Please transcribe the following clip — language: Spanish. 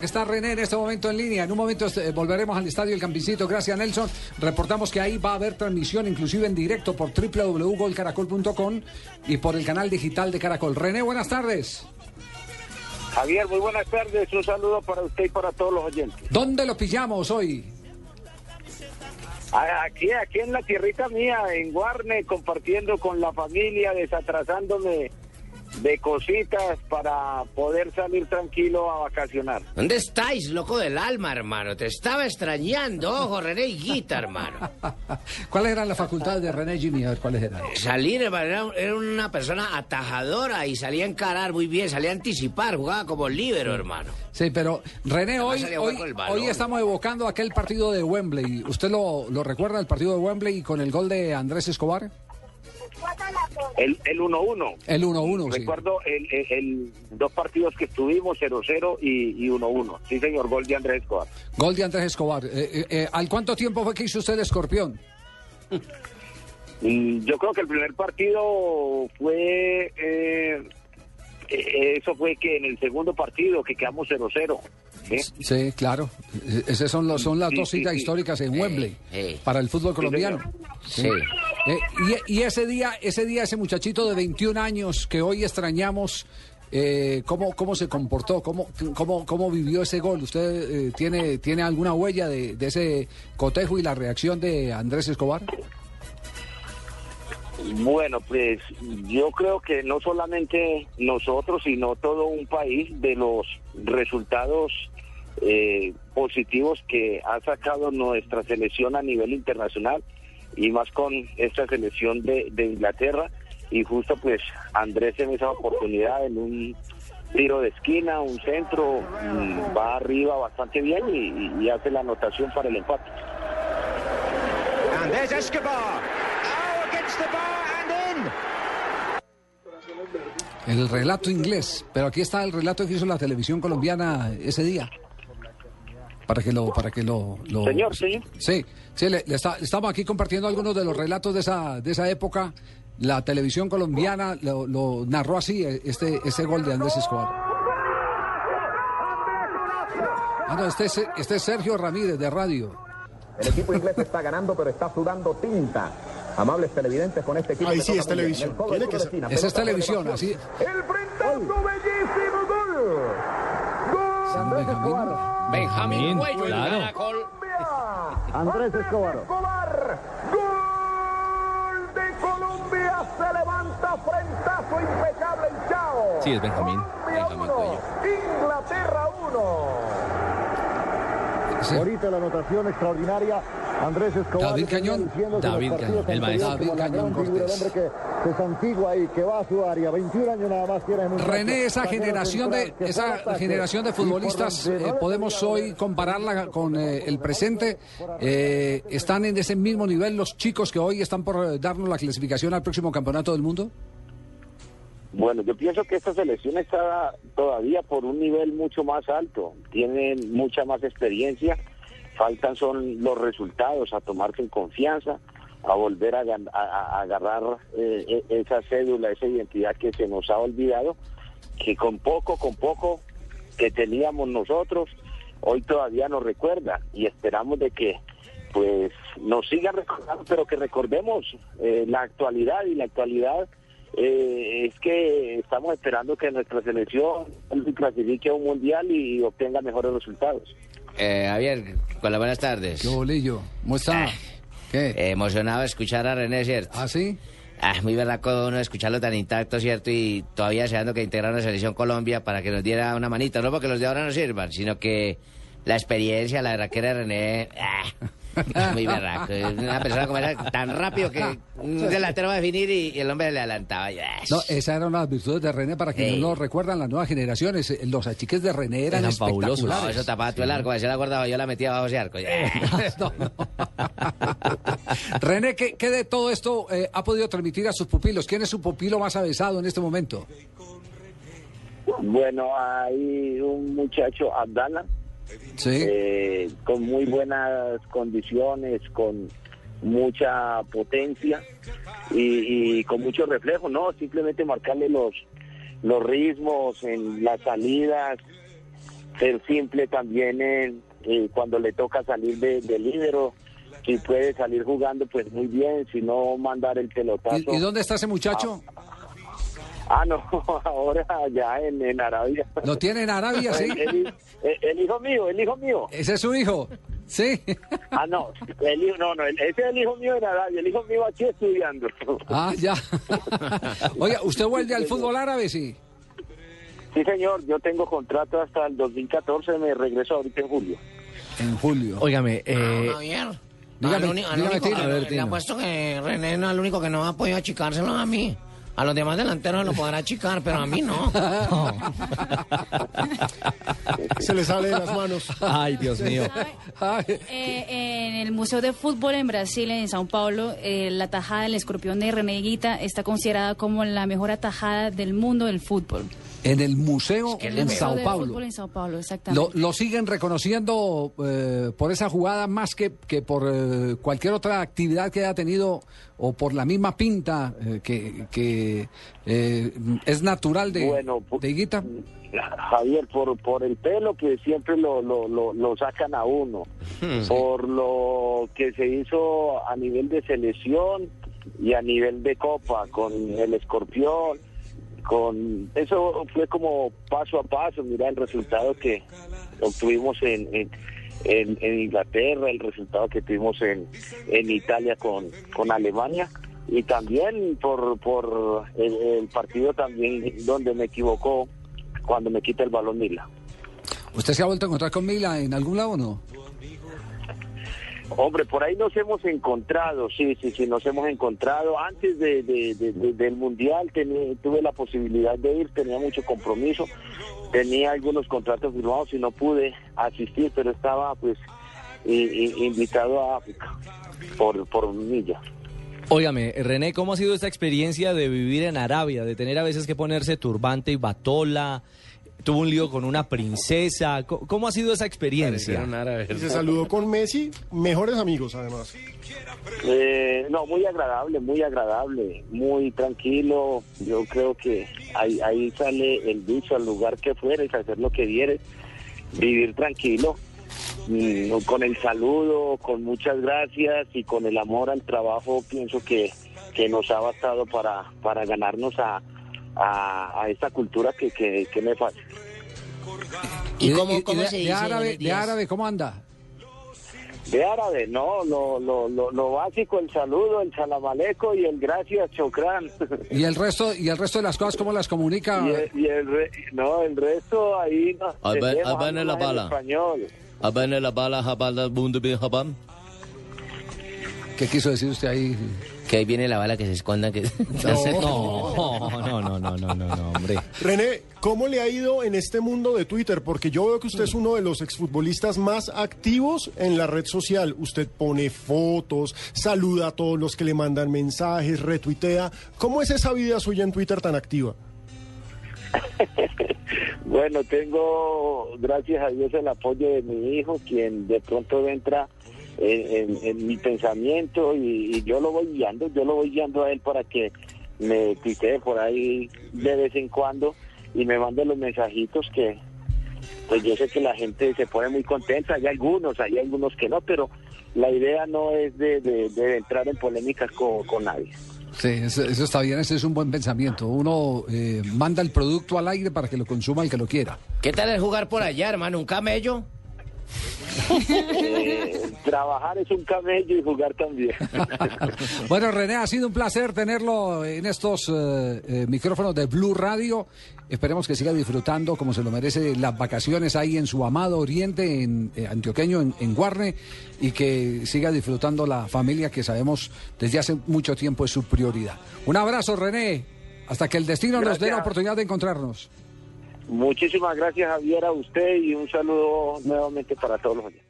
Está René en este momento en línea. En un momento este, volveremos al estadio El Campicito. Gracias, Nelson. Reportamos que ahí va a haber transmisión, inclusive en directo, por www.golcaracol.com y por el canal digital de Caracol. René, buenas tardes. Javier, muy buenas tardes. Un saludo para usted y para todos los oyentes. ¿Dónde lo pillamos hoy? Aquí, aquí en la tierrita mía, en Guarne, compartiendo con la familia, desatrasándome de cositas para poder salir tranquilo a vacacionar. ¿Dónde estáis, loco del alma, hermano? Te estaba extrañando, ojo, René y Guita, hermano. ¿Cuáles eran las facultades de René Jimmy? A ver, ¿cuáles eran? Salir, hermano, era, una persona atajadora y salía a encarar muy bien, salía a anticipar, jugaba como líbero, hermano. Sí, pero René, hoy, hoy, hoy, estamos evocando aquel partido de Wembley. ¿Usted lo, lo recuerda, el partido de Wembley con el gol de Andrés Escobar? El 1-1. El 1-1, sí. Recuerdo el, el, dos partidos que estuvimos, 0-0 y 1-1. Sí, señor, gol de Andrés Escobar. Gol de Andrés Escobar. Eh, eh, eh, ¿Al cuánto tiempo fue que hizo usted el escorpión? Mm, yo creo que el primer partido fue... eso fue que en el segundo partido que quedamos 0-0. ¿Sí? claro. Esas son, los, son las dos citas históricas en Wembley para el fútbol colombiano. Sí. Eh, y, ese día, ese día, ese muchachito de 21 años que hoy extrañamos, eh, ¿cómo, ¿cómo se comportó? ¿Cómo, cómo, cómo vivió ese gol? ¿Usted eh, tiene, tiene alguna huella de, ese cotejo y la reacción de Andrés Escobar? Bueno, pues yo creo que no solamente nosotros, sino todo un país de los resultados positivos que ha sacado nuestra selección a nivel internacional y más con esta selección de, Inglaterra. Y justo pues Andrés en esa oportunidad en un tiro de esquina, un centro, mm, va arriba bastante bien y, hace la anotación para el empate. El relato inglés, pero aquí está el relato que hizo la televisión colombiana ese día para que lo para que lo, señor sí. Sí sí le, estamos aquí compartiendo algunos de los relatos de esa de esa época. La televisión colombiana lo, narró así este ese gol de Andrés Escobar. Ah no este es, este es Sergio Ramírez de radio. El equipo inglés está ganando pero está sudando tinta. Amables televidentes con este equipo ahí sí es televisión. Esa es televisión así el bellísimo Escobar Benjamín Cuello, claro. Andrés Escobar. Escobar. Gol de Colombia. Se levanta frentazo impecable el Chao. Sí, es Benjamín. Benjamín Cuello. Inglaterra 1. Ahorita la anotación extraordinaria Andrés Escobar. David Cañón. David Cañón, el maestro. David Cañón Cortés. El hombre que, se santigua y que va a su área. 21 años nada más tiene. René, esa generación de esa generación de futbolistas, eh, podemos hoy compararla con eh, el presente. Eh, ¿Están en ese mismo nivel los chicos que hoy están por darnos la clasificación al próximo campeonato del mundo? Bueno, yo pienso que esta selección está todavía por un nivel mucho más alto. Tienen mucha más experiencia faltan son los resultados, a tomarse en confianza, a volver a, agarrar eh, e, esa cédula, esa identidad que se nos ha olvidado, que con poco, con poco que teníamos nosotros, hoy todavía nos recuerda y esperamos de que pues nos sigan recordando, pero que recordemos eh, la actualidad y la actualidad eh, es que estamos esperando que nuestra selección clasifique a un mundial y obtenga mejores resultados. Eh, Javier, con las buenas tardes. ¿Qué bolillo? ¿Cómo está? Ah, ¿Qué? emocionado de escuchar a René, ¿cierto? ¿Ah, sí? Ah, muy verdad uno escucharlo tan intacto, ¿cierto? Y todavía deseando que integrara la selección Colombia para que nos diera una manita. No porque los de ahora no sirvan, sino que la experiencia, la verdad que era René... Ah, Muy berraco. Una persona como esa, tan rápido que un delantero va a definir y, el hombre le adelantaba. No, esas eran las virtudes de René para que no lo recuerdan las nuevas generaciones. Los achiques de René eran, espectaculares. No, eso tapaba todo el arco. Si la guardaba, yo la metía bajo ese arco. René, ¿qué, de todo esto eh, ha podido transmitir a sus pupilos? ¿Quién es su pupilo más avesado en este momento? Bueno, hay un muchacho, Abdala, eh, con muy buenas condiciones, con mucha potencia y, con mucho reflejo, ¿no? Simplemente marcarle los, los ritmos en las salidas, ser simple también en, eh, cuando le toca salir de, de lídero. Si puede salir jugando, pues muy bien. Si no, mandar el pelotazo. ¿Y, y dónde está ese muchacho? Ah, no, ahora ya en, en Arabia. ¿Lo tiene en Arabia, sí? El, el- el hijo mío, el hijo mío. ¿Ese es su hijo? Sí. Ah, no, el hijo, no, no, ese es el hijo mío en Arabia, el hijo mío aquí estudiando. Ah, ya. Oiga, ¿usted vuelve al fútbol árabe, sí? Sí, señor, yo tengo contrato hasta el 2014, me regreso ahorita en julio. En julio. Óigame, eh, dígame, al uni- al dígame, único que- A ver, le apuesto que René no es el único que no ha podido achicárselo a mí. A los demás delanteros lo podrá achicar, pero a mí no. Se le sale de las manos. ay, Dios mío. Eh, en el Museo de Fútbol en Brasil, en Sao Paulo, eh, la tajada del escorpión de René Higuita está considerada como la mejor atajada del mundo del fútbol. En el museo El en Museo Sao Paulo. En Sao Paulo, Lo, exactamente. lo siguen reconociendo eh, por esa jugada más que, que por eh, cualquier otra actividad que haya tenido o por la misma pinta eh, que, que eh, es natural de, Bueno, de Higuita. Javier, por, por el pelo que siempre lo, lo, lo, lo sacan a uno, por lo que se hizo a nivel de selección y a nivel de copa con el escorpión, con eso fue como paso a paso, mira el resultado que obtuvimos en, en, en- en Inglaterra, el resultado que tuvimos en, en Italia con, con Alemania y también por, por el, partido también donde me equivocó cuando me quita el balón Mila. ¿Usted se ha vuelto a encontrar con Mila en algún lado o no? Hombre, por ahí nos hemos encontrado, sí, sí, sí, nos hemos encontrado. Antes de, de- de- de- del Mundial tení- tuve la posibilidad de ir, tenía mucho compromiso, tenía algunos contratos firmados y no pude asistir, pero estaba pues invitado a África por, por Milla. Óigame, René, ¿cómo ha sido esta experiencia de vivir en Arabia, de tener a veces que ponerse turbante y batola? Tuvo un lío con una princesa. Co- ¿Cómo ha sido esa experiencia? Y se saludó con Messi, mejores amigos además. Eh, no, muy agradable, muy agradable, muy tranquilo. Yo creo que ahí, ahí sale el dicho al lugar que fueres, hacer lo que vieres, vivir tranquilo, mm, con el saludo, con muchas gracias y con el amor al trabajo, pienso que, que nos ha bastado para, para ganarnos a, a, a esta cultura que, que, que me falta. ¿Y de- cómo, cómo de, se de dice? árabe, de árabe, ¿cómo anda? De árabe, no, lo, lo, lo, lo básico, el saludo, el salamaleco y el gracias, chocrán. ¿Y el resto y el resto de las cosas cómo las comunica? Y el, y el re- no, el resto ahí no. Ahí ahí algo la en bala. español. Abene la bala, jabala, mundo bien, jabam. ¿Qué quiso decir usted ahí? Que ahí viene la bala que se esconda. Que... No, no, no, no, no, no, no, hombre. René, ¿cómo le ha ido en este mundo de Twitter? Porque yo veo que usted es uno de los exfutbolistas más activos en la red social. Usted pone fotos, saluda a todos los que le mandan mensajes, retuitea. ¿Cómo es esa vida suya en Twitter tan activa? Bueno, tengo, gracias a Dios, el apoyo de mi hijo, quien de pronto entra en, en- en mi pensamiento y, y yo lo voy guiando, yo lo voy guiando a él para que me tuitee por ahí de vez en cuando y me mande los mensajitos que, pues yo sé que la gente se pone muy contenta, hay algunos, hay algunos que no, pero la idea no es de, de- de entrar en polémicas con, con nadie. Sí, eso, eso está bien, ese es un buen pensamiento. Uno eh, manda el producto al aire para que lo consuma el que lo quiera. ¿Qué tal el jugar por allá, hermano? ¿Un camello? Eh, trabajar es un camello y jugar también. Bueno, René, ha sido un placer tenerlo en estos eh, eh, micrófonos de Blue Radio. Esperemos que siga disfrutando como se lo merece las vacaciones ahí en su amado oriente, en eh, antioqueño, en, en Guarne, y que siga disfrutando la familia que sabemos desde hace mucho tiempo es su prioridad. Un abrazo, René. Hasta que el destino nos dé la oportunidad de encontrarnos. Muchísimas gracias Javier a usted y un saludo nuevamente para todos los oyentes.